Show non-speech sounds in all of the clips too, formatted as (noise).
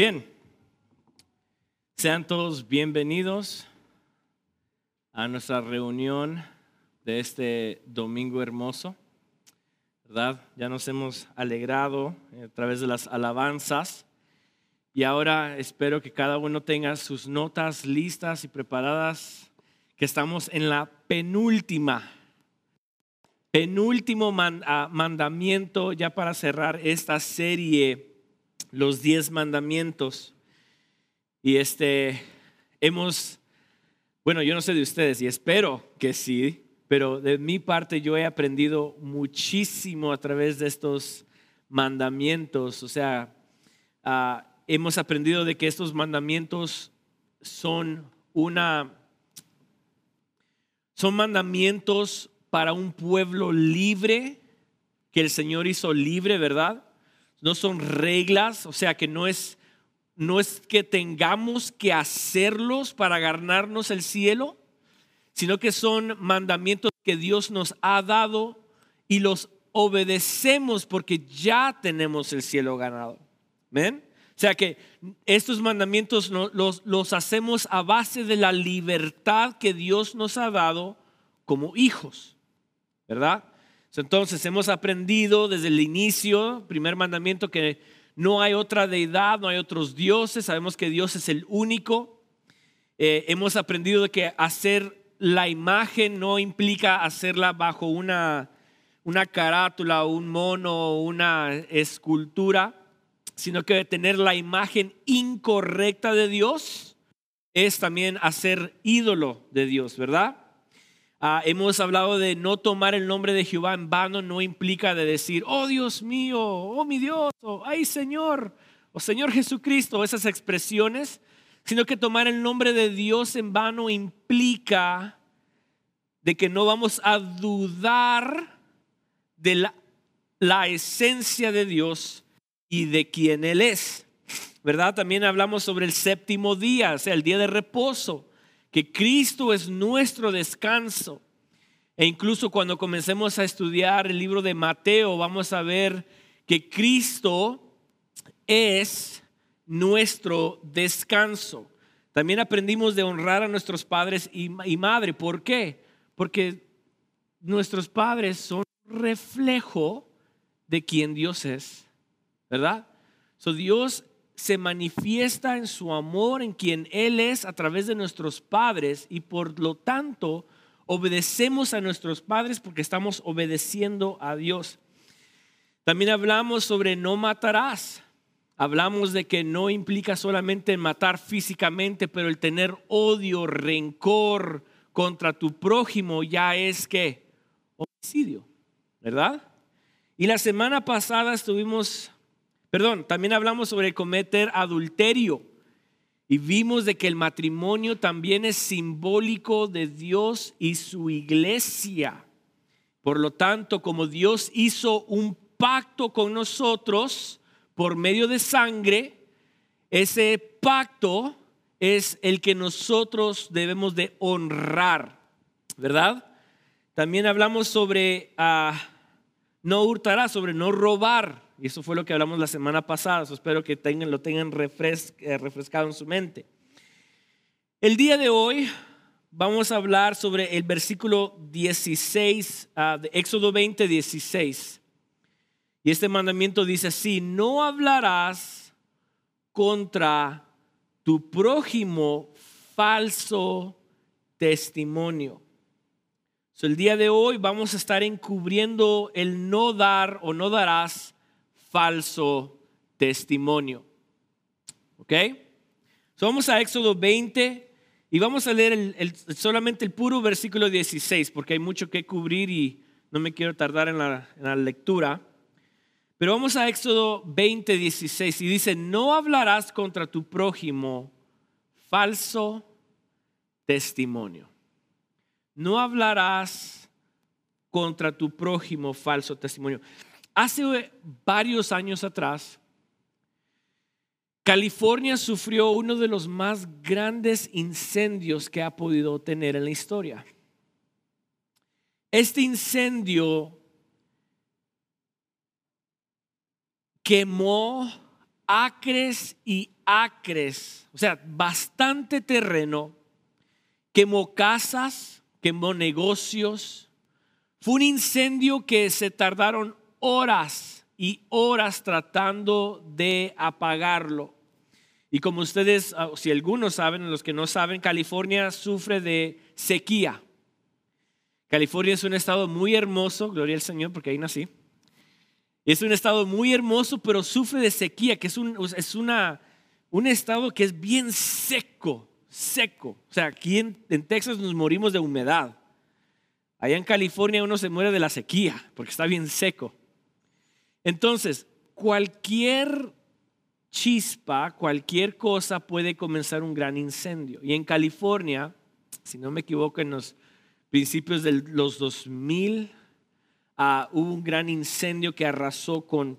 Bien, sean todos bienvenidos a nuestra reunión de este domingo hermoso, ¿verdad? Ya nos hemos alegrado a través de las alabanzas. Y ahora espero que cada uno tenga sus notas listas y preparadas, que estamos en la penúltima, penúltimo ah, mandamiento ya para cerrar esta serie los diez mandamientos. Y este, hemos, bueno, yo no sé de ustedes y espero que sí, pero de mi parte yo he aprendido muchísimo a través de estos mandamientos. O sea, ah, hemos aprendido de que estos mandamientos son una, son mandamientos para un pueblo libre, que el Señor hizo libre, ¿verdad? No son reglas, o sea que no es, no es que tengamos que hacerlos para ganarnos el cielo, sino que son mandamientos que Dios nos ha dado y los obedecemos porque ya tenemos el cielo ganado. ¿Ven? O sea que estos mandamientos los, los hacemos a base de la libertad que Dios nos ha dado como hijos, ¿verdad? Entonces hemos aprendido desde el inicio, primer mandamiento, que no hay otra deidad, no hay otros dioses, sabemos que Dios es el único. Eh, hemos aprendido de que hacer la imagen no implica hacerla bajo una, una carátula, un mono, una escultura, sino que tener la imagen incorrecta de Dios es también hacer ídolo de Dios, ¿verdad? Ah, hemos hablado de no tomar el nombre de Jehová en vano, no implica de decir, oh Dios mío, oh mi Dios, oh ay Señor, oh Señor Jesucristo, esas expresiones, sino que tomar el nombre de Dios en vano implica de que no vamos a dudar de la, la esencia de Dios y de quién Él es. ¿Verdad? También hablamos sobre el séptimo día, o sea, el día de reposo que Cristo es nuestro descanso. E incluso cuando comencemos a estudiar el libro de Mateo, vamos a ver que Cristo es nuestro descanso. También aprendimos de honrar a nuestros padres y, madre. ¿Por qué? Porque nuestros padres son reflejo de quien Dios es, ¿verdad? So Dios se manifiesta en su amor, en quien Él es a través de nuestros padres y por lo tanto obedecemos a nuestros padres porque estamos obedeciendo a Dios. También hablamos sobre no matarás. Hablamos de que no implica solamente matar físicamente, pero el tener odio, rencor contra tu prójimo ya es que homicidio, ¿verdad? Y la semana pasada estuvimos Perdón, también hablamos sobre cometer adulterio y vimos de que el matrimonio también es simbólico de Dios y su iglesia. Por lo tanto, como Dios hizo un pacto con nosotros por medio de sangre, ese pacto es el que nosotros debemos de honrar, ¿verdad? También hablamos sobre ah, no hurtará, sobre no robar. Y eso fue lo que hablamos la semana pasada. espero que lo tengan eh, refrescado en su mente. El día de hoy vamos a hablar sobre el versículo 16 ah, de Éxodo 20, 16. Y este mandamiento dice así, no hablarás contra tu prójimo falso testimonio. el día de hoy vamos a estar encubriendo el no dar o no darás falso testimonio. ¿Ok? vamos a Éxodo 20 y vamos a leer solamente el puro versículo 16 porque hay mucho que cubrir y no me quiero tardar en la, en la lectura. Pero vamos a Éxodo 20, 16 y dice, no hablarás contra tu prójimo falso testimonio. No hablarás contra tu prójimo falso testimonio. Hace varios años atrás, California sufrió uno de los más grandes incendios que ha podido tener en la historia. Este incendio quemó acres y acres, o sea, bastante terreno, quemó casas, quemó negocios. Fue un incendio que se tardaron horas y horas tratando de apagarlo. Y como ustedes, ah, si algunos saben, los que no saben, California sufre de sequía. California es un estado muy hermoso, gloria al Señor, porque ahí nací. Es un estado muy hermoso, pero sufre de sequía, que es un, es una, un estado que es bien seco, seco. O sea, aquí en, en Texas nos morimos de humedad. Allá en California uno se muere de la sequía, porque está bien seco. Entonces, cualquier chispa, cualquier cosa puede comenzar un gran incendio. Y en California, si no me equivoco, en los principios de los 2000 ah, hubo un gran incendio que arrasó con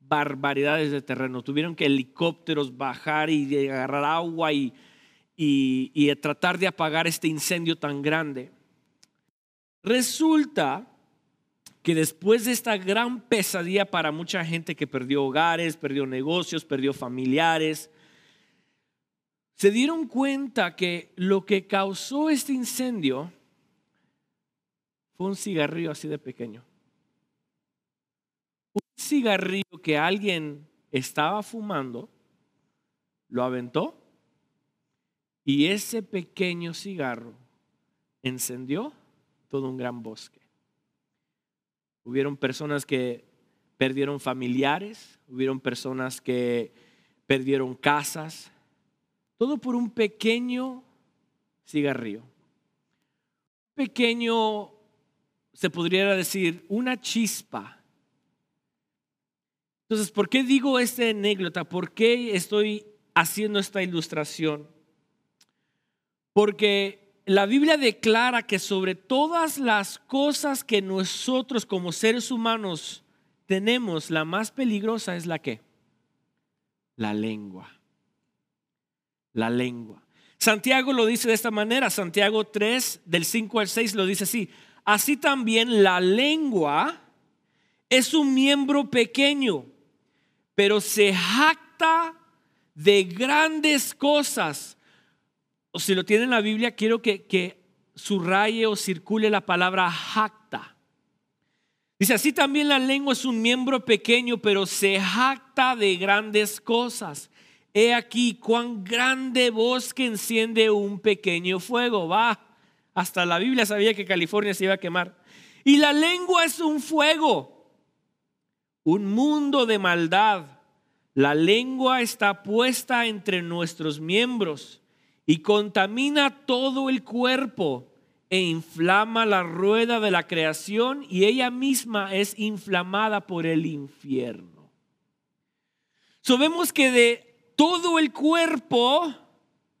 barbaridades de terreno. Tuvieron que helicópteros bajar y agarrar agua y, y tratar de apagar este incendio tan grande. Resulta que después de esta gran pesadilla para mucha gente que perdió hogares, perdió negocios, perdió familiares, se dieron cuenta que lo que causó este incendio fue un cigarrillo así de pequeño. Un cigarrillo que alguien estaba fumando, lo aventó y ese pequeño cigarro encendió todo un gran bosque. Hubieron personas que perdieron familiares, hubieron personas que perdieron casas, todo por un pequeño cigarrillo. Pequeño, se podría decir, una chispa. Entonces, ¿por qué digo esta anécdota? ¿Por qué estoy haciendo esta ilustración? Porque la Biblia declara que sobre todas las cosas que nosotros como seres humanos tenemos, la más peligrosa es la que? La lengua. La lengua. Santiago lo dice de esta manera, Santiago 3 del 5 al 6 lo dice así. Así también la lengua es un miembro pequeño, pero se jacta de grandes cosas o si lo tiene en la Biblia, quiero que, que subraye o circule la palabra jacta. Dice, así también la lengua es un miembro pequeño, pero se jacta de grandes cosas. He aquí cuán grande bosque enciende un pequeño fuego. Va, hasta la Biblia sabía que California se iba a quemar. Y la lengua es un fuego, un mundo de maldad. La lengua está puesta entre nuestros miembros y contamina todo el cuerpo e inflama la rueda de la creación y ella misma es inflamada por el infierno. Sabemos que de todo el cuerpo,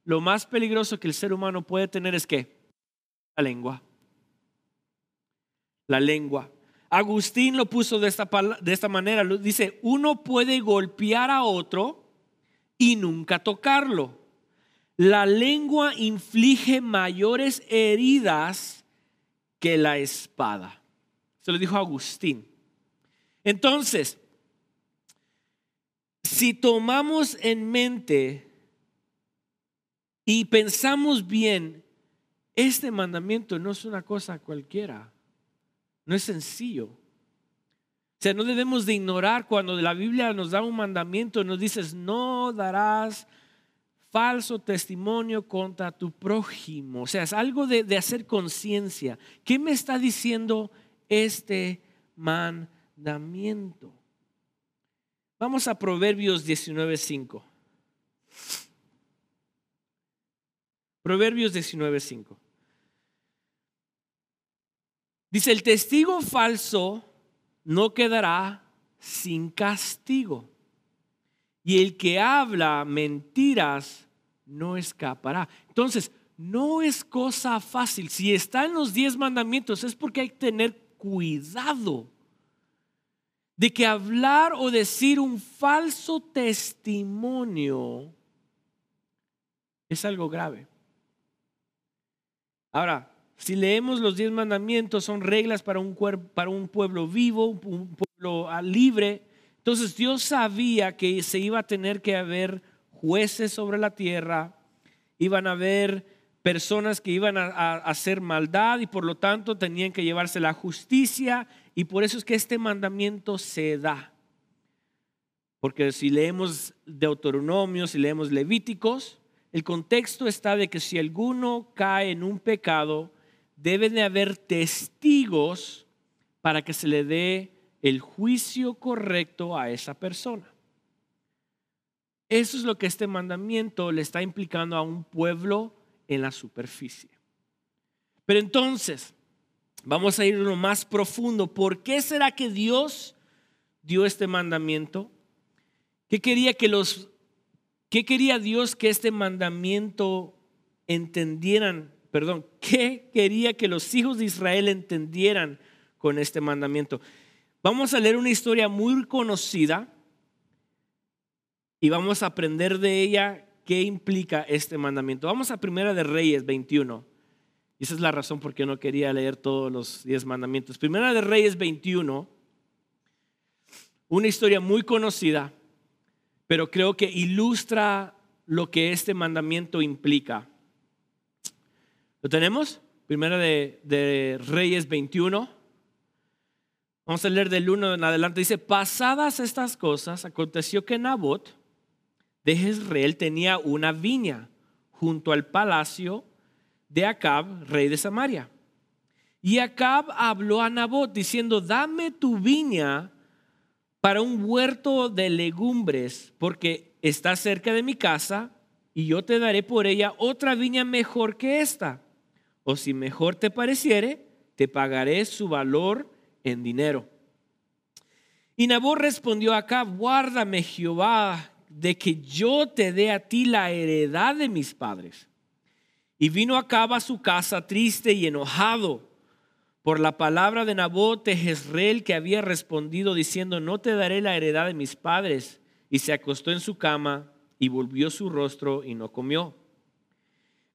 lo más peligroso que el ser humano puede tener es que la lengua. La lengua. Agustín lo puso de esta, de esta manera. Dice, uno puede golpear a otro y nunca tocarlo la lengua inflige mayores heridas que la espada. Se lo dijo Agustín. Entonces, si tomamos en mente y pensamos bien, este mandamiento no es una cosa cualquiera, no es sencillo. O sea, no debemos de ignorar cuando la Biblia nos da un mandamiento, nos dices, no darás falso testimonio contra tu prójimo. O sea, es algo de, hacer conciencia. ¿Qué me está diciendo este mandamiento? Vamos a Proverbios 19.5. Proverbios 19.5. Dice, el testigo falso no quedará sin castigo. Y el que habla mentiras no escapará. Entonces, no es cosa fácil. Si está en los diez mandamientos es porque hay que tener cuidado de que hablar o decir un falso testimonio es algo grave. Ahora, si leemos los diez mandamientos, son reglas para un, para un pueblo vivo, un pueblo libre. Entonces Dios sabía que se iba a tener que haber jueces sobre la tierra, iban a haber personas que iban a, hacer maldad y por lo tanto tenían que llevarse la justicia y por eso es que este mandamiento se da. Porque si leemos Deuteronomio, si leemos Levíticos, el contexto está de que si alguno cae en un pecado, debe de haber testigos para que se le dé el juicio correcto a esa persona. Eso es lo que este mandamiento le está implicando a un pueblo en la superficie. Pero entonces, vamos a ir a lo más profundo. ¿Por qué será que Dios dio este mandamiento? ¿Qué quería que los qué quería Dios que este mandamiento entendieran? Perdón, ¿qué quería que los hijos de Israel entendieran con este mandamiento? Vamos a leer una historia muy conocida y vamos a aprender de ella qué implica este mandamiento. Vamos a Primera de Reyes 21. Y esa es la razón por qué no quería leer todos los diez mandamientos. Primera de Reyes 21, una historia muy conocida, pero creo que ilustra lo que este mandamiento implica. ¿Lo tenemos? Primera de, de Reyes 21. Vamos a leer del 1 en adelante. Dice, pasadas estas cosas, aconteció que Nabot, de Jezreel tenía una viña junto al palacio de Acab, rey de Samaria. Y Acab habló a Nabot diciendo, dame tu viña para un huerto de legumbres, porque está cerca de mi casa, y yo te daré por ella otra viña mejor que esta. O si mejor te pareciere, te pagaré su valor en dinero. Y Nabot respondió a Acab, guárdame Jehová de que yo te dé a ti la heredad de mis padres. Y vino Acab a su casa triste y enojado por la palabra de Nabot de Jezreel que había respondido diciendo, no te daré la heredad de mis padres. Y se acostó en su cama y volvió su rostro y no comió.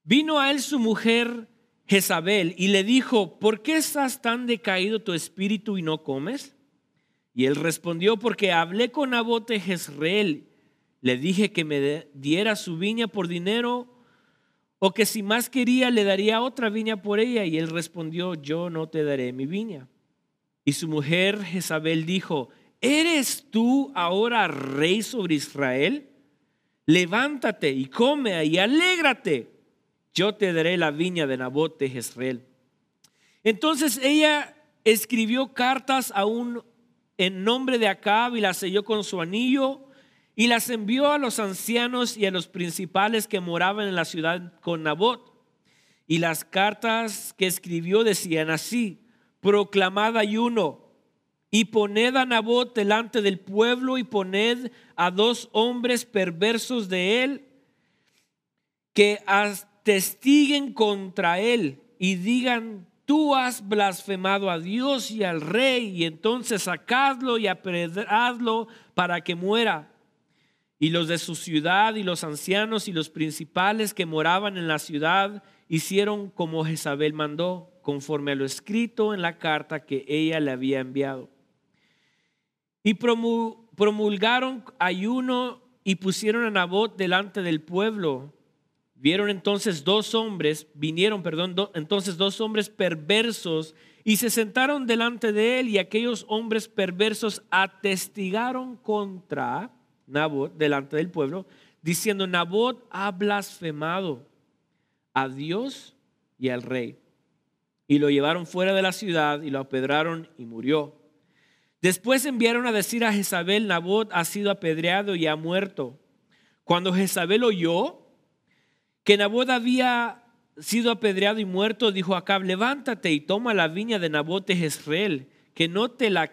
Vino a él su mujer Jezabel y le dijo, ¿por qué estás tan decaído tu espíritu y no comes? Y él respondió, porque hablé con Nabot de Jezreel le dije que me diera su viña por dinero o que si más quería le daría otra viña por ella. Y él respondió, yo no te daré mi viña. Y su mujer Jezabel dijo, ¿eres tú ahora rey sobre Israel? Levántate y come y alégrate. Yo te daré la viña de Nabot de Jezreel. Entonces ella escribió cartas aún en nombre de Acab y las selló con su anillo y las envió a los ancianos y a los principales que moraban en la ciudad con Nabot. Y las cartas que escribió decían así, proclamad ayuno y poned a Nabot delante del pueblo y poned a dos hombres perversos de él que atestiguen contra él y digan, tú has blasfemado a Dios y al rey y entonces sacadlo y apedradlo para que muera y los de su ciudad y los ancianos y los principales que moraban en la ciudad hicieron como Jezabel mandó, conforme a lo escrito en la carta que ella le había enviado. Y promulgaron ayuno y pusieron a Nabot delante del pueblo. Vieron entonces dos hombres, vinieron, perdón, entonces dos hombres perversos y se sentaron delante de él y aquellos hombres perversos atestigaron contra Nabot delante del pueblo, diciendo, Nabot ha blasfemado a Dios y al rey. Y lo llevaron fuera de la ciudad y lo apedraron y murió. Después enviaron a decir a Jezabel, Nabot ha sido apedreado y ha muerto. Cuando Jezabel oyó que Nabot había sido apedreado y muerto, dijo Acab, levántate y toma la viña de Nabot de Jezreel, que no te la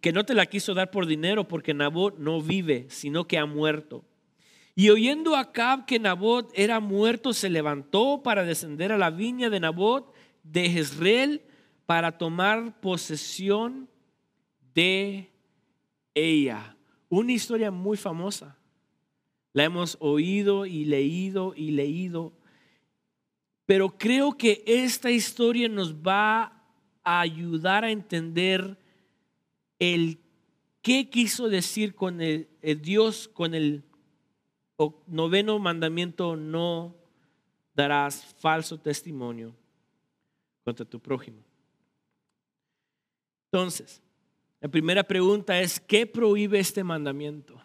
que no te la quiso dar por dinero porque Nabot no vive, sino que ha muerto. Y oyendo Acab que Nabot era muerto, se levantó para descender a la viña de Nabot de Jezreel para tomar posesión de ella. Una historia muy famosa. La hemos oído y leído y leído. Pero creo que esta historia nos va a ayudar a entender el ¿qué quiso decir con el, Dios, con el noveno mandamiento? No darás falso testimonio contra tu prójimo. Entonces, la primera pregunta es, ¿qué prohíbe este mandamiento?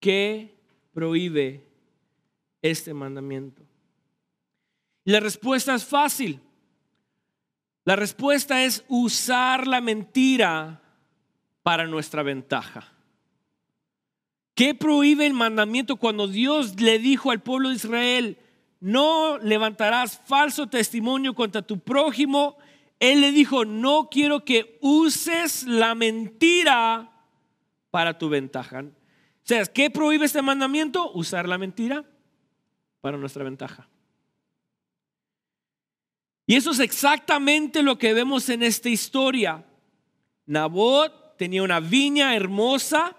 ¿Qué prohíbe este mandamiento? La respuesta es fácil. La respuesta es usar la mentira para nuestra ventaja. ¿Qué prohíbe el mandamiento cuando Dios le dijo al pueblo de Israel, no levantarás falso testimonio contra tu prójimo? Él le dijo, no quiero que uses la mentira para tu ventaja. O sea, ¿qué prohíbe este mandamiento? Usar la mentira para nuestra ventaja. Y eso es exactamente lo que vemos en esta historia. Nabot tenía una viña hermosa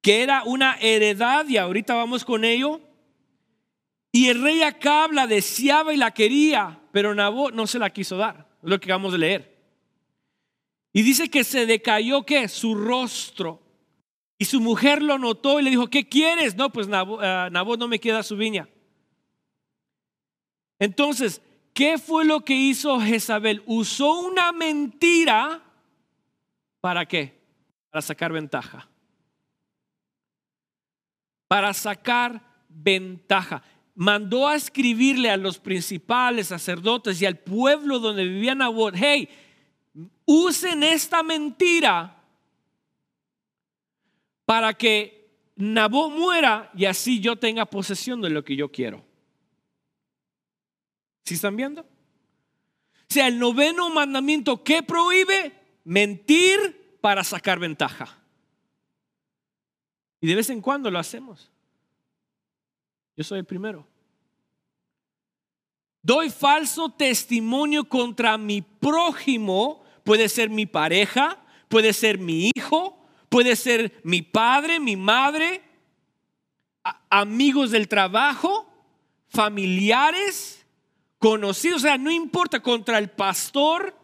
que era una heredad y ahorita vamos con ello. Y el rey Acab la deseaba y la quería, pero Nabot no se la quiso dar, es lo que acabamos de leer. Y dice que se decayó que su rostro. Y su mujer lo notó y le dijo, ¿qué quieres? No, pues eh, Nabot no me queda su viña. Entonces, ¿qué fue lo que hizo Jezabel? Usó una mentira para qué? Para sacar ventaja. Para sacar ventaja. Mandó a escribirle a los principales sacerdotes y al pueblo donde vivía Nabot, hey, usen esta mentira para que Nabot muera y así yo tenga posesión de lo que yo quiero. ¿Sí están viendo? O sea, el noveno mandamiento que prohíbe mentir para sacar ventaja. Y de vez en cuando lo hacemos. Yo soy el primero. Doy falso testimonio contra mi prójimo. Puede ser mi pareja, puede ser mi hijo, puede ser mi padre, mi madre, amigos del trabajo, familiares conocido, o sea, no importa contra el pastor,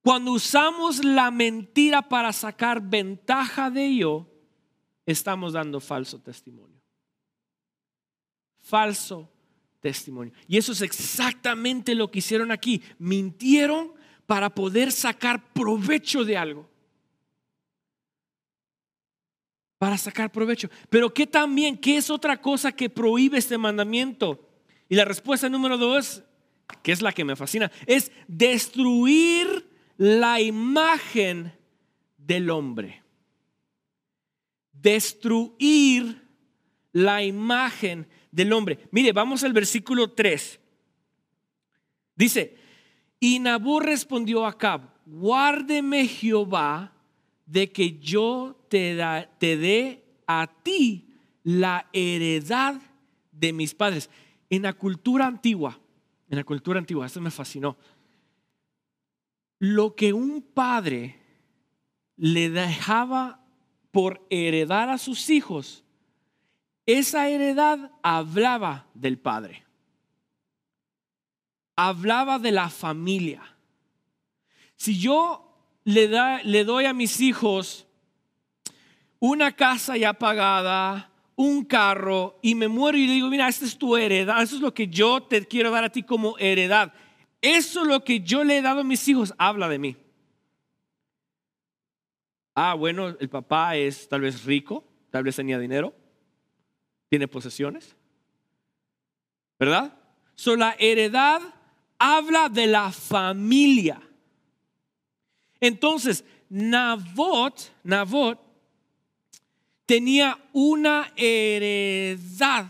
cuando usamos la mentira para sacar ventaja de ello, estamos dando falso testimonio. Falso testimonio. Y eso es exactamente lo que hicieron aquí. Mintieron para poder sacar provecho de algo. Para sacar provecho. Pero ¿qué también? ¿Qué es otra cosa que prohíbe este mandamiento? Y la respuesta número dos, que es la que me fascina, es destruir la imagen del hombre. Destruir la imagen del hombre. Mire, vamos al versículo 3. Dice, y Nabú respondió a Cab, guárdeme Jehová de que yo te, dé a ti la heredad de mis padres. En la cultura antigua, en la cultura antigua, esto me fascinó, lo que un padre le dejaba por heredar a sus hijos, esa heredad hablaba del padre, hablaba de la familia. Si yo le, le doy a mis hijos una casa ya pagada, un carro y me muero y le digo, mira, esta es tu heredad, eso es lo que yo te quiero dar a ti como heredad. Eso es lo que yo le he dado a mis hijos, habla de mí. Ah, bueno, el papá es tal vez rico, tal vez tenía dinero, tiene posesiones, ¿verdad? So, la heredad habla de la familia. Entonces, Nabot, Nabot tenía una heredad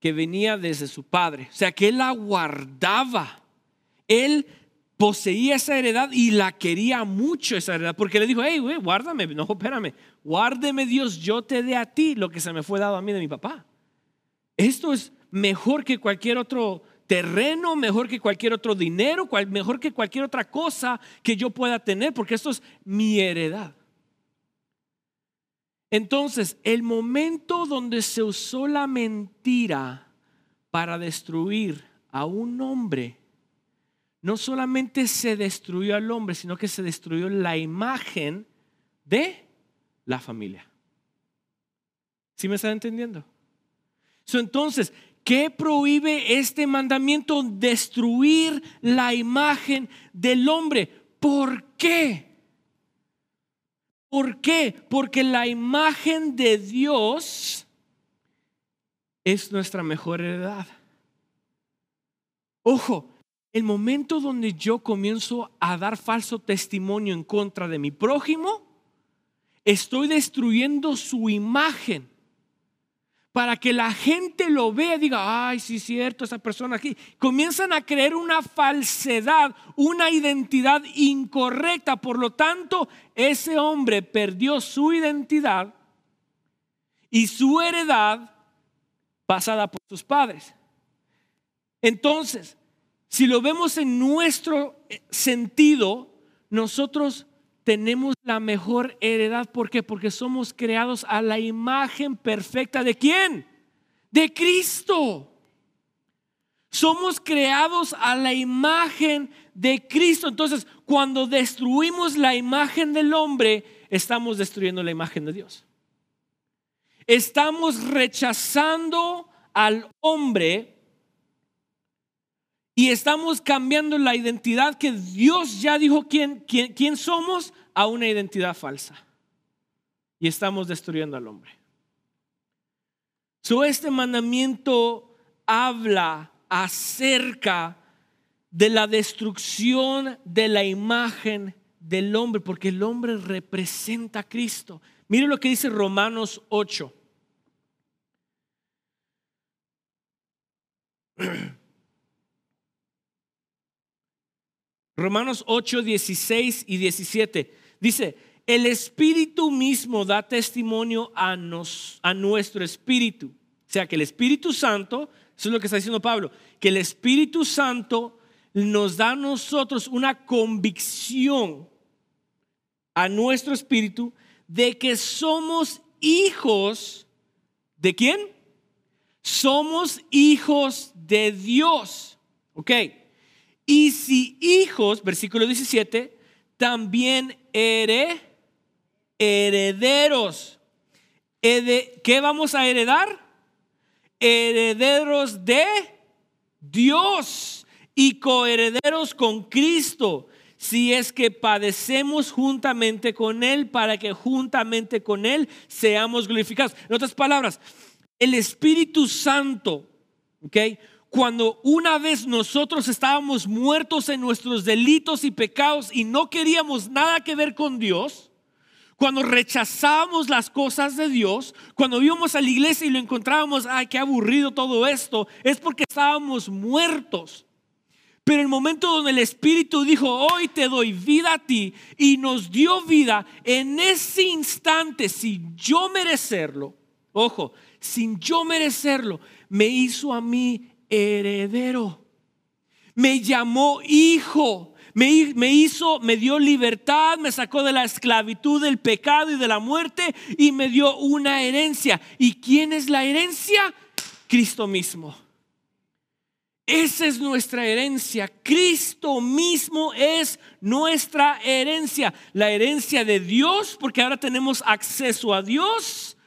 que venía desde su padre. O sea, que él la guardaba. Él poseía esa heredad y la quería mucho esa heredad. Porque le dijo, hey, güey, guárdame. No, espérame. Guárdeme Dios, yo te dé a ti lo que se me fue dado a mí de mi papá. Esto es mejor que cualquier otro terreno, mejor que cualquier otro dinero, mejor que cualquier otra cosa que yo pueda tener, porque esto es mi heredad. Entonces, el momento donde se usó la mentira para destruir a un hombre no solamente se destruyó al hombre, sino que se destruyó la imagen de la familia. ¿Sí me están entendiendo? entonces, ¿qué prohíbe este mandamiento? Destruir la imagen del hombre. ¿Por qué? ¿Por qué? Porque la imagen de Dios es nuestra mejor heredad. Ojo, el momento donde yo comienzo a dar falso testimonio en contra de mi prójimo, estoy destruyendo su imagen para que la gente lo vea diga, ay, sí es cierto, esa persona aquí. Comienzan a creer una falsedad, una identidad incorrecta. Por lo tanto, ese hombre perdió su identidad y su heredad pasada por sus padres. Entonces, si lo vemos en nuestro eh, sentido, nosotros tenemos la mejor heredad. ¿Por qué? Porque somos creados a la imagen perfecta de quién? De Cristo. Somos creados a la imagen de Cristo. Entonces, cuando destruimos la imagen del hombre, estamos destruyendo la imagen de Dios. Estamos rechazando al hombre y estamos cambiando la identidad que Dios ya dijo quién, quién, somos a una identidad falsa. Y estamos destruyendo al hombre. So, este mandamiento habla acerca de la destrucción de la imagen del hombre, porque el hombre representa a Cristo. Mire lo que dice Romanos 8. (clears throat) Romanos 8, 16 y 17. Dice, el Espíritu mismo da testimonio a, nos, a nuestro Espíritu. O sea, que el Espíritu Santo, eso es lo que está diciendo Pablo, que el Espíritu Santo nos da a nosotros una convicción a nuestro Espíritu de que somos hijos de quién? Somos hijos de Dios. ¿Ok? Y si hijos, versículo 17, también herederos. ¿Qué vamos a heredar? Herederos de Dios y coherederos con Cristo, si es que padecemos juntamente con Él, para que juntamente con Él seamos glorificados. En otras palabras, el Espíritu Santo, ¿ok? Cuando una vez nosotros estábamos muertos en nuestros delitos y pecados y no queríamos nada que ver con Dios, cuando rechazábamos las cosas de Dios, cuando íbamos a la iglesia y lo encontrábamos, ay, qué aburrido todo esto, es porque estábamos muertos. Pero el momento donde el Espíritu dijo, hoy te doy vida a ti y nos dio vida, en ese instante, sin yo merecerlo, ojo, sin yo merecerlo, me hizo a mí heredero. Me llamó hijo. Me, me, hizo, me dio libertad, me sacó de la esclavitud, del pecado y de la muerte y me dio una herencia. ¿Y quién es la herencia? Cristo mismo. Esa es nuestra herencia. Cristo mismo es nuestra herencia. La herencia de Dios, porque ahora tenemos acceso a Dios,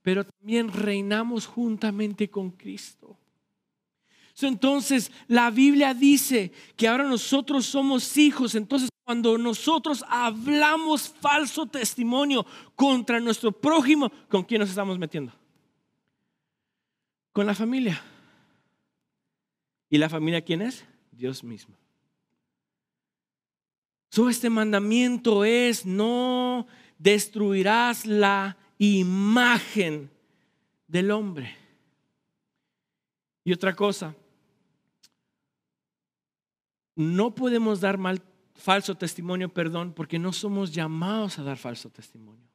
pero también reinamos juntamente con Cristo. Entonces la Biblia dice que ahora nosotros somos hijos. Entonces cuando nosotros hablamos falso testimonio contra nuestro prójimo, ¿con quién nos estamos metiendo? Con la familia. ¿Y la familia quién es? Dios mismo. So, este mandamiento es no destruirás la imagen del hombre. Y otra cosa, no podemos dar mal, falso testimonio, perdón, porque no somos llamados a dar falso testimonio.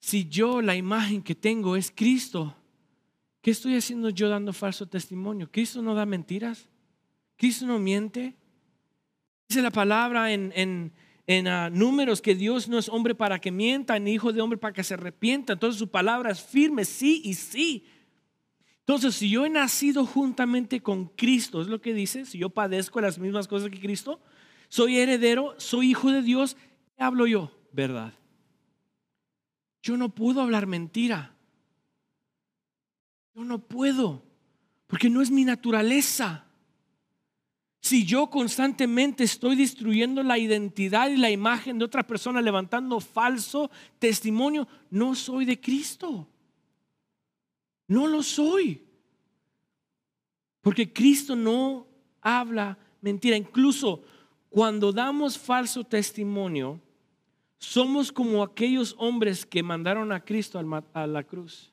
Si yo la imagen que tengo es Cristo, ¿qué estoy haciendo yo dando falso testimonio? ¿Cristo no da mentiras? ¿Cristo no miente? Dice la palabra en, en, ah, números que Dios no es hombre para que mienta, ni hijo de hombre para que se arrepienta. Entonces su palabra es firme, sí y sí. Entonces, si yo he nacido juntamente con Cristo, es lo que dice, si yo padezco las mismas cosas que Cristo, soy heredero, soy hijo de Dios, ¿qué hablo yo? Verdad. Yo no puedo hablar mentira. Yo no puedo, porque no es mi naturaleza. Si yo constantemente estoy destruyendo la identidad y la imagen de otra persona, levantando falso testimonio, no soy de Cristo. No lo soy. Porque Cristo no habla mentira. Incluso cuando damos falso testimonio, somos como aquellos hombres que mandaron a Cristo a la cruz.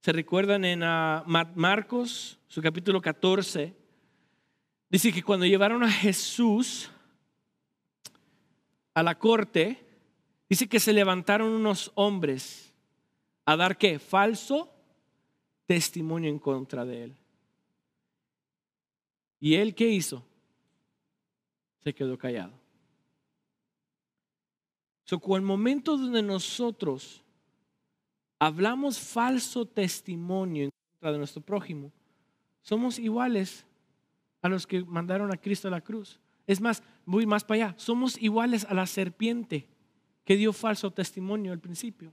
¿Se recuerdan en ah, Marcos, su capítulo 14? Dice que cuando llevaron a Jesús a la corte, dice que se levantaron unos hombres a dar qué? Falso testimonio en contra de él. ¿Y él qué hizo? Se quedó callado. So, el momento donde nosotros hablamos falso testimonio en contra de nuestro prójimo, somos iguales a los que mandaron a Cristo a la cruz. Es más, voy más para allá. Somos iguales a la serpiente que dio falso testimonio al principio,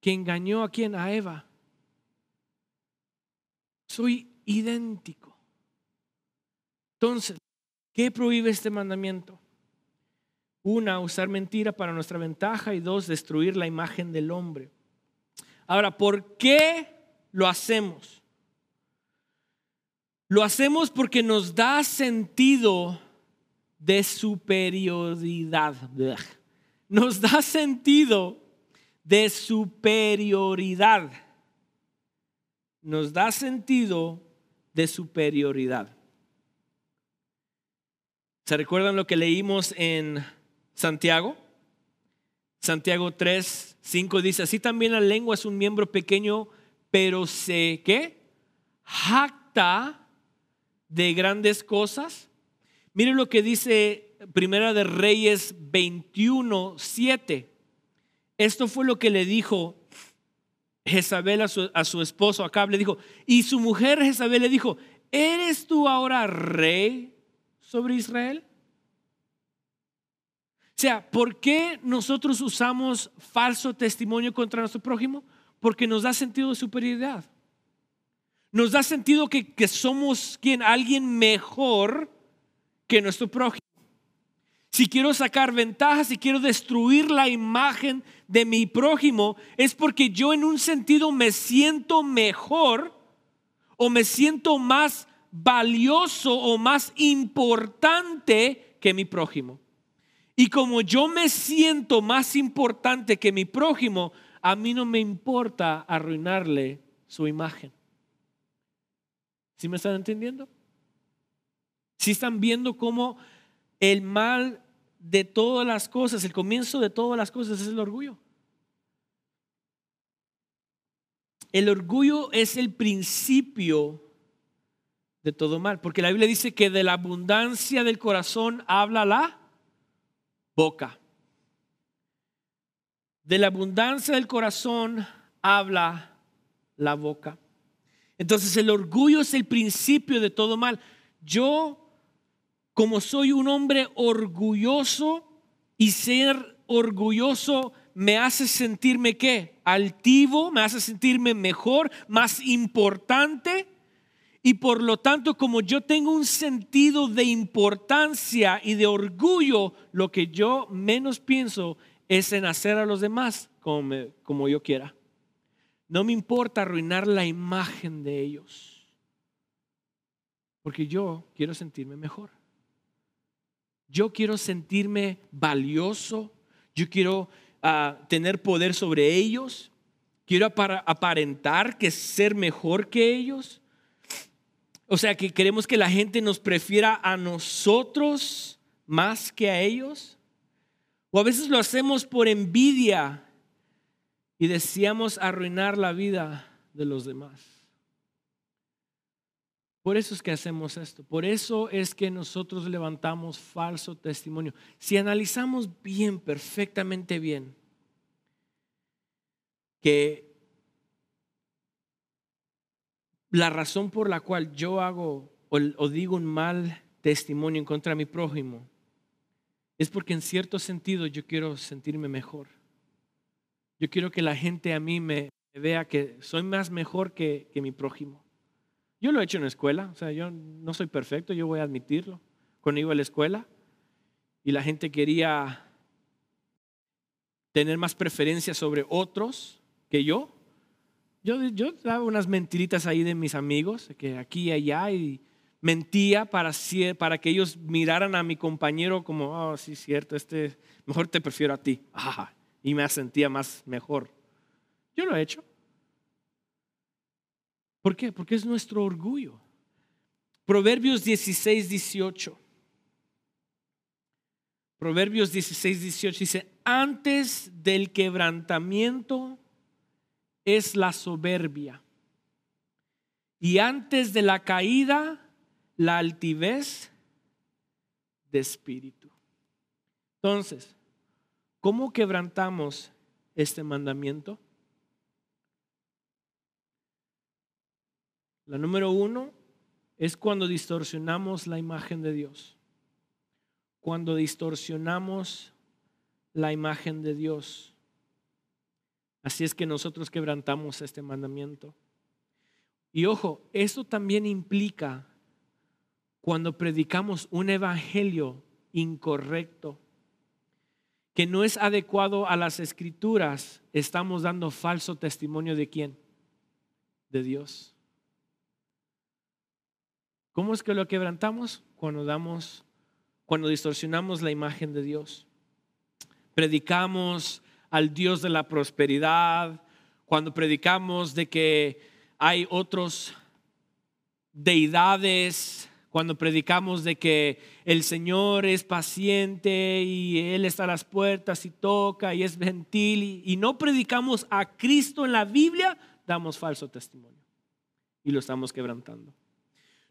que engañó a quien, a Eva. Soy idéntico. Entonces, ¿qué prohíbe este mandamiento? Una, usar mentira para nuestra ventaja y dos, destruir la imagen del hombre. Ahora, ¿por qué lo hacemos? Lo hacemos porque nos da sentido de superioridad. Nos da sentido de superioridad nos da sentido de superioridad. ¿Se recuerdan lo que leímos en Santiago? Santiago 3, 5 dice, así también la lengua es un miembro pequeño, pero se, ¿qué? Jacta de grandes cosas. Miren lo que dice Primera de Reyes 21, 7. Esto fue lo que le dijo Jezabel a su, esposo Acab le dijo, y su mujer Jezabel le dijo, ¿eres tú ahora rey sobre Israel? O sea, ¿por qué nosotros usamos falso testimonio contra nuestro prójimo? Porque nos da sentido de superioridad. Nos da sentido que, que somos quien, alguien mejor que nuestro prójimo si quiero sacar ventajas, si quiero destruir la imagen de mi prójimo, es porque yo en un sentido me siento mejor o me siento más valioso o más importante que mi prójimo. Y como yo me siento más importante que mi prójimo, a mí no me importa arruinarle su imagen. ¿Sí me están entendiendo? ¿Sí están viendo cómo el mal de todas las cosas, el comienzo de todas las cosas es el orgullo. El orgullo es el principio de todo mal, porque la Biblia dice que de la abundancia del corazón habla la boca. De la abundancia del corazón habla la boca. Entonces el orgullo es el principio de todo mal. Yo como soy un hombre orgulloso y ser orgulloso me hace sentirme qué? Altivo, me hace sentirme mejor, más importante. Y por lo tanto, como yo tengo un sentido de importancia y de orgullo, lo que yo menos pienso es en hacer a los demás como, como yo quiera. No me importa arruinar la imagen de ellos, porque yo quiero sentirme mejor. Yo quiero sentirme valioso, yo quiero ah, tener poder sobre ellos, quiero aparentar que ser mejor que ellos. O sea, que queremos que la gente nos prefiera a nosotros más que a ellos. O a veces lo hacemos por envidia y deseamos arruinar la vida de los demás. Por eso es que hacemos esto. Por eso es que nosotros levantamos falso testimonio. Si analizamos bien, perfectamente bien, que la razón por la cual yo hago o, o digo un mal testimonio en contra de mi prójimo es porque en cierto sentido yo quiero sentirme mejor. Yo quiero que la gente a mí me vea que soy más mejor que, que mi prójimo. Yo lo he hecho en la escuela, o sea, yo no soy perfecto, yo voy a admitirlo. Cuando iba a la escuela y la gente quería tener más preferencia sobre otros que yo, yo, daba unas mentiritas ahí de mis amigos, que aquí y allá, y mentía para, para que ellos miraran a mi compañero como, oh, sí, cierto, este, mejor te prefiero a ti. y me sentía más mejor. Yo lo he hecho. ¿Por qué? Porque es nuestro orgullo. Proverbios 16, 18. Proverbios 16, 18 dice, antes del quebrantamiento es la soberbia. Y antes de la caída la altivez de espíritu. Entonces, ¿cómo quebrantamos este mandamiento? La número uno es cuando distorsionamos la imagen de Dios. Cuando distorsionamos la imagen de Dios. Así es que nosotros quebrantamos este mandamiento. Y ojo, esto también implica cuando predicamos un evangelio incorrecto, que no es adecuado a las escrituras, estamos dando falso testimonio de quién? De Dios. ¿Cómo es que lo quebrantamos? Cuando damos, cuando distorsionamos la imagen de Dios. Predicamos al Dios de la prosperidad, cuando predicamos de que hay otros deidades cuando predicamos de que el Señor es paciente y Él está a las puertas y toca y es gentil y, no predicamos a Cristo en la Biblia, damos falso testimonio y lo estamos quebrantando.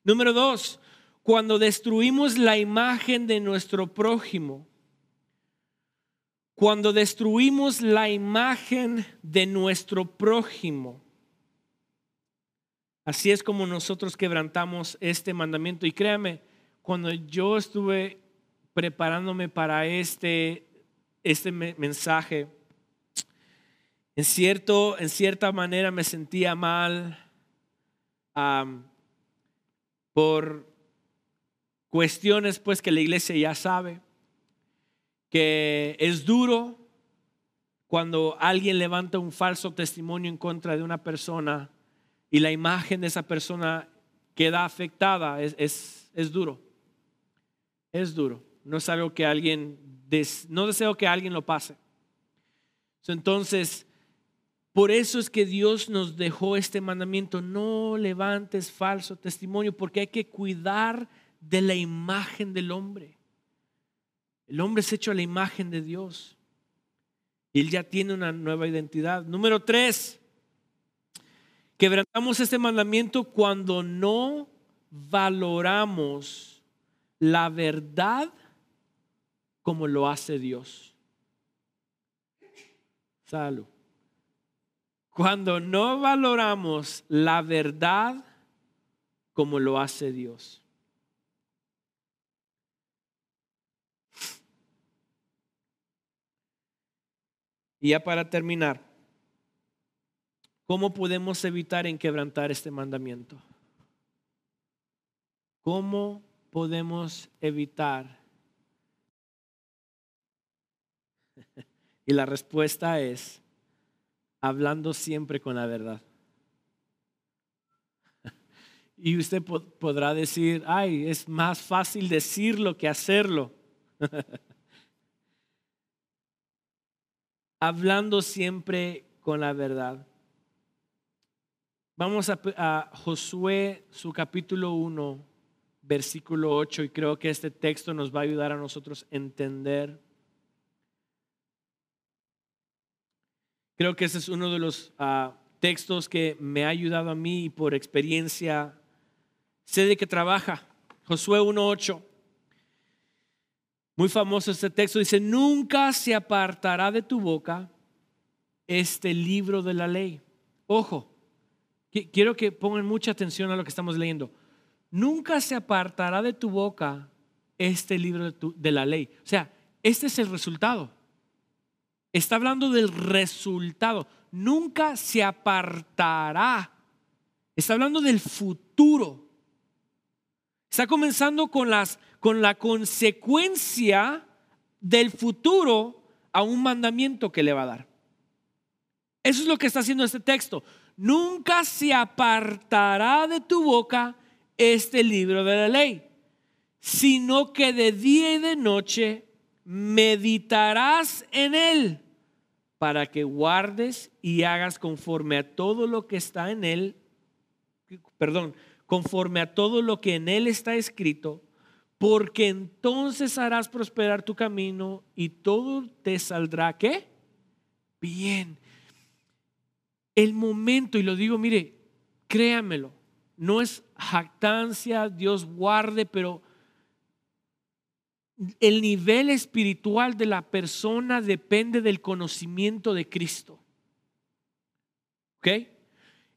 Número dos, cuando destruimos la imagen de nuestro prójimo, cuando destruimos la imagen de nuestro prójimo, Así es como nosotros quebrantamos este mandamiento. Y créame, cuando yo estuve preparándome para este, este mensaje, en, cierto, en cierta manera me sentía mal por cuestiones pues que la iglesia ya sabe, que es duro cuando alguien levanta un falso testimonio en contra de una persona y la imagen de esa persona queda afectada, es, es, duro. Es duro. No es algo que alguien, no deseo que alguien lo pase. Entonces, por eso es que Dios nos dejó este mandamiento, no levantes falso testimonio, porque hay que cuidar de la imagen del hombre. El hombre es hecho a la imagen de Dios. Y él ya tiene una nueva identidad. Número tres, Quebrantamos este mandamiento cuando no valoramos la verdad como lo hace Dios. Salud. Cuando no valoramos la verdad como lo hace Dios. Y ya para terminar, ¿Cómo podemos evitar en quebrantar este mandamiento? ¿Cómo podemos evitar? (laughs) Y la respuesta es hablando siempre con la verdad. (laughs) Y usted podrá decir, ay, es más fácil decirlo que hacerlo. (laughs) Hablando siempre con la verdad. Vamos a, Josué, su capítulo 1, versículo 8, y creo que este texto nos va a ayudar a nosotros a entender. Creo que ese es uno de los ah, textos que me ha ayudado a mí y por experiencia sé de qué trabaja. Josué 1.8. Muy famoso este texto. Dice, nunca se apartará de tu boca este libro de la ley. Ojo, quiero que pongan mucha atención a lo que estamos leyendo. Nunca se apartará de tu boca este libro de, de la ley. O sea, este es el resultado. Está hablando del resultado. Nunca se apartará. Está hablando del futuro. Está comenzando con, las, con la consecuencia del futuro a un mandamiento que le va a dar. Eso es lo que está haciendo este texto. Nunca se apartará de tu boca este libro de la ley, sino que de día y de noche meditarás en él para que guardes y hagas conforme a todo lo que está en él, perdón, conforme a todo lo que en él está escrito, porque entonces harás prosperar tu camino y todo te saldrá, ¿qué? Bien. El momento, y lo digo, mire, créamelo, no es jactancia, Dios guarde, pero el nivel espiritual de la persona depende del conocimiento de Cristo. ¿Ok?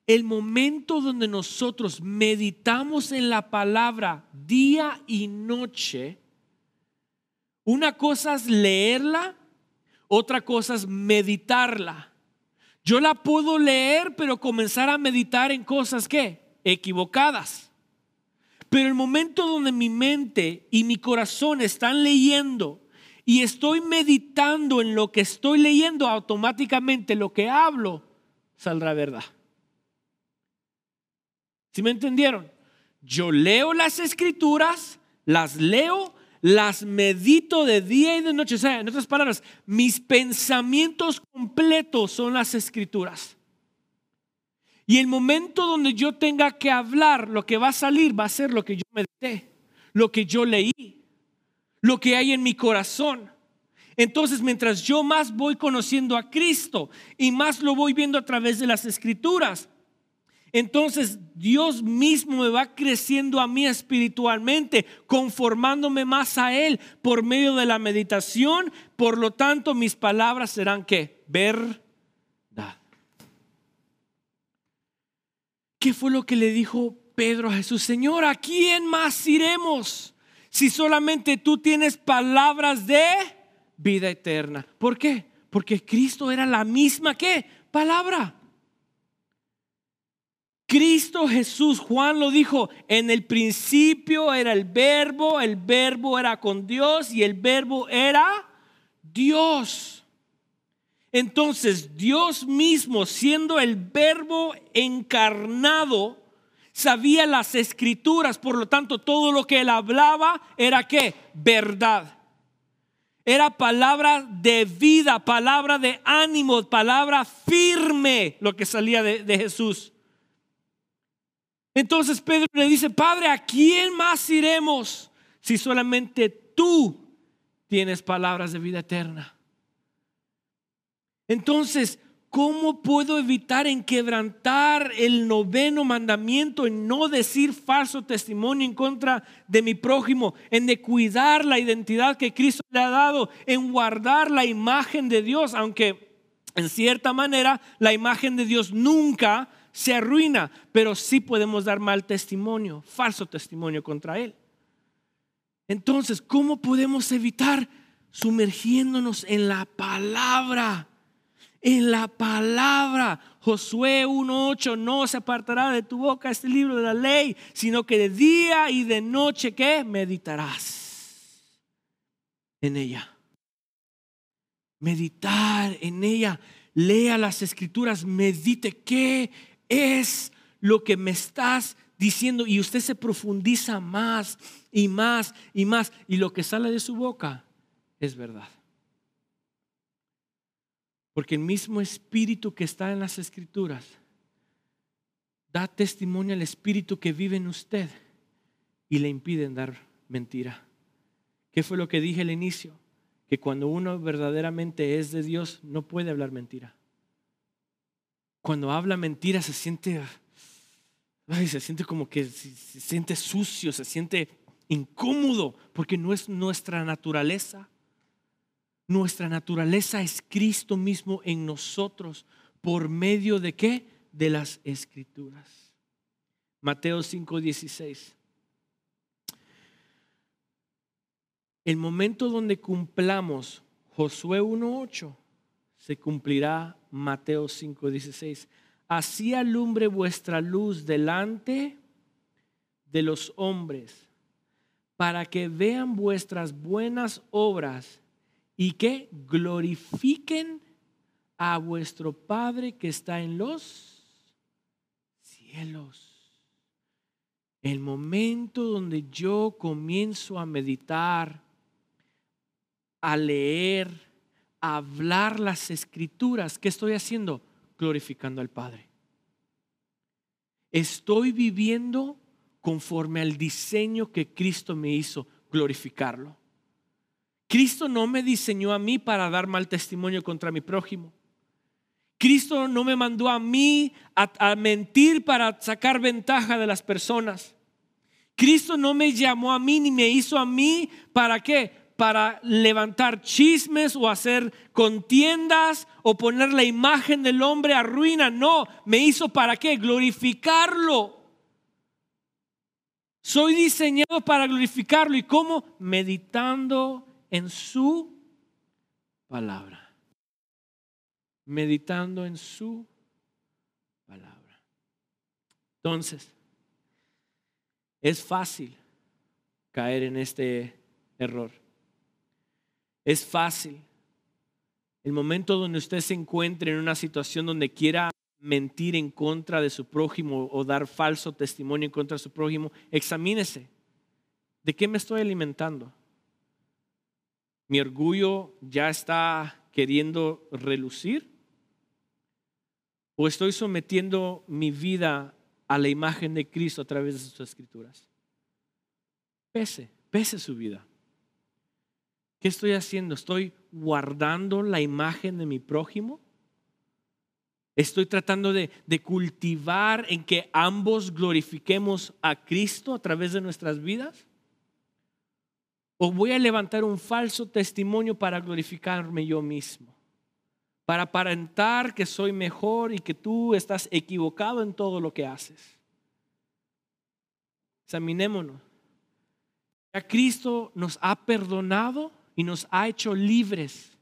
El momento donde nosotros meditamos en la palabra día y noche, una cosa es leerla, otra cosa es meditarla. Yo la puedo leer, pero comenzar a meditar en cosas que equivocadas. Pero el momento donde mi mente y mi corazón están leyendo y estoy meditando en lo que estoy leyendo, automáticamente lo que hablo saldrá verdad. ¿Sí me entendieron? Yo leo las escrituras, las leo, las medito de día y de noche. O sea, en otras palabras, mis pensamientos completos son las escrituras. Y el momento donde yo tenga que hablar, lo que va a salir va a ser lo que yo medité, lo que yo leí, lo que hay en mi corazón. Entonces, mientras yo más voy conociendo a Cristo y más lo voy viendo a través de las escrituras, entonces Dios mismo me va creciendo a mí espiritualmente, conformándome más a Él por medio de la meditación. Por lo tanto, mis palabras serán que ver ¿Qué fue lo que le dijo Pedro a Jesús? Señor, ¿a quién más iremos si solamente tú tienes palabras de vida eterna? ¿Por qué? Porque Cristo era la misma que palabra. Cristo Jesús, Juan lo dijo, en el principio era el verbo, el verbo era con Dios y el verbo era Dios. Entonces Dios mismo, siendo el verbo encarnado, sabía las escrituras, por lo tanto todo lo que él hablaba era qué? Verdad. Era palabra de vida, palabra de ánimo, palabra firme lo que salía de, de Jesús. Entonces Pedro le dice, Padre, ¿a quién más iremos si solamente tú tienes palabras de vida eterna? Entonces, ¿cómo puedo evitar en quebrantar el noveno mandamiento, en no decir falso testimonio en contra de mi prójimo, en cuidar la identidad que Cristo le ha dado, en guardar la imagen de Dios, aunque en cierta manera la imagen de Dios nunca se arruina, pero sí podemos dar mal testimonio, falso testimonio contra Él. Entonces, ¿cómo podemos evitar sumergiéndonos en la palabra? En la palabra. Josué 1.8, no se apartará de tu boca este libro de la ley, sino que de día y de noche que meditarás en ella. Meditar en ella. Lea las escrituras, medite qué es lo que me estás diciendo y usted se profundiza más y más y más y lo que sale de su boca es verdad. Porque el mismo espíritu que está en las escrituras da testimonio al espíritu que vive en usted y le impiden dar mentira. ¿Qué fue lo que dije al inicio? Que cuando uno verdaderamente es de Dios no puede hablar mentira. Cuando habla mentira se siente, se siente como que se siente sucio, se siente incómodo, porque no es nuestra naturaleza. Nuestra naturaleza es Cristo mismo en nosotros. ¿Por medio de qué? de las escrituras. Mateo 5:16. El momento donde cumplamos Josué 1:8, se cumplirá Mateo 5:16. Así alumbre vuestra luz delante de los hombres, para que vean vuestras buenas obras y que glorifiquen a vuestro Padre que está en los cielos. El momento donde yo comienzo a meditar, a leer, a hablar las escrituras, ¿qué estoy haciendo? Glorificando al Padre. Estoy viviendo conforme al diseño que Cristo me hizo, glorificarlo. Cristo no me diseñó a mí para dar mal testimonio contra mi prójimo. Cristo no me mandó a mí a, mentir para sacar ventaja de las personas. Cristo no me llamó a mí ni me hizo a mí para qué? Para levantar chismes o hacer contiendas o poner la imagen del hombre a ruina. No, me hizo para qué? Glorificarlo. Soy diseñado para glorificarlo. ¿Y cómo? Meditando en su palabra meditando en su palabra. Entonces, es fácil caer en este error. Es fácil. El momento donde usted se encuentre en una situación donde quiera mentir en contra de su prójimo o dar falso testimonio en contra de su prójimo, examínese. ¿De qué me estoy alimentando? ¿Mi orgullo ya está queriendo relucir? ¿O estoy sometiendo mi vida a la imagen de Cristo a través de sus escrituras? Pese, pese su vida. ¿Qué estoy haciendo? ¿Estoy guardando la imagen de mi prójimo? ¿Estoy tratando de, de, cultivar en que ambos glorifiquemos a Cristo a través de nuestras vidas? ¿O voy a levantar un falso testimonio para glorificarme yo mismo? para aparentar que soy mejor y que tú estás equivocado en todo lo que haces. Examinémonos. Ya Cristo nos ha perdonado y nos ha hecho libres.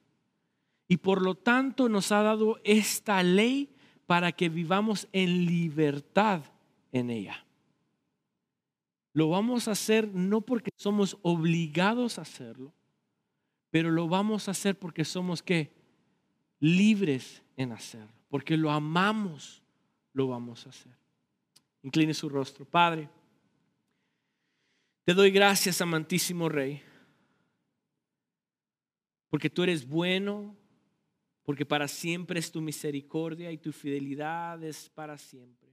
Y por lo tanto nos ha dado esta ley para que vivamos en libertad en ella. Lo vamos a hacer no porque somos obligados a hacerlo, pero lo vamos a hacer porque somos que libres en hacerlo, porque lo amamos, lo vamos a hacer. Incline su rostro. Padre, te doy gracias, amantísimo Rey, porque tú eres bueno, porque para siempre es tu misericordia y tu fidelidad es para siempre.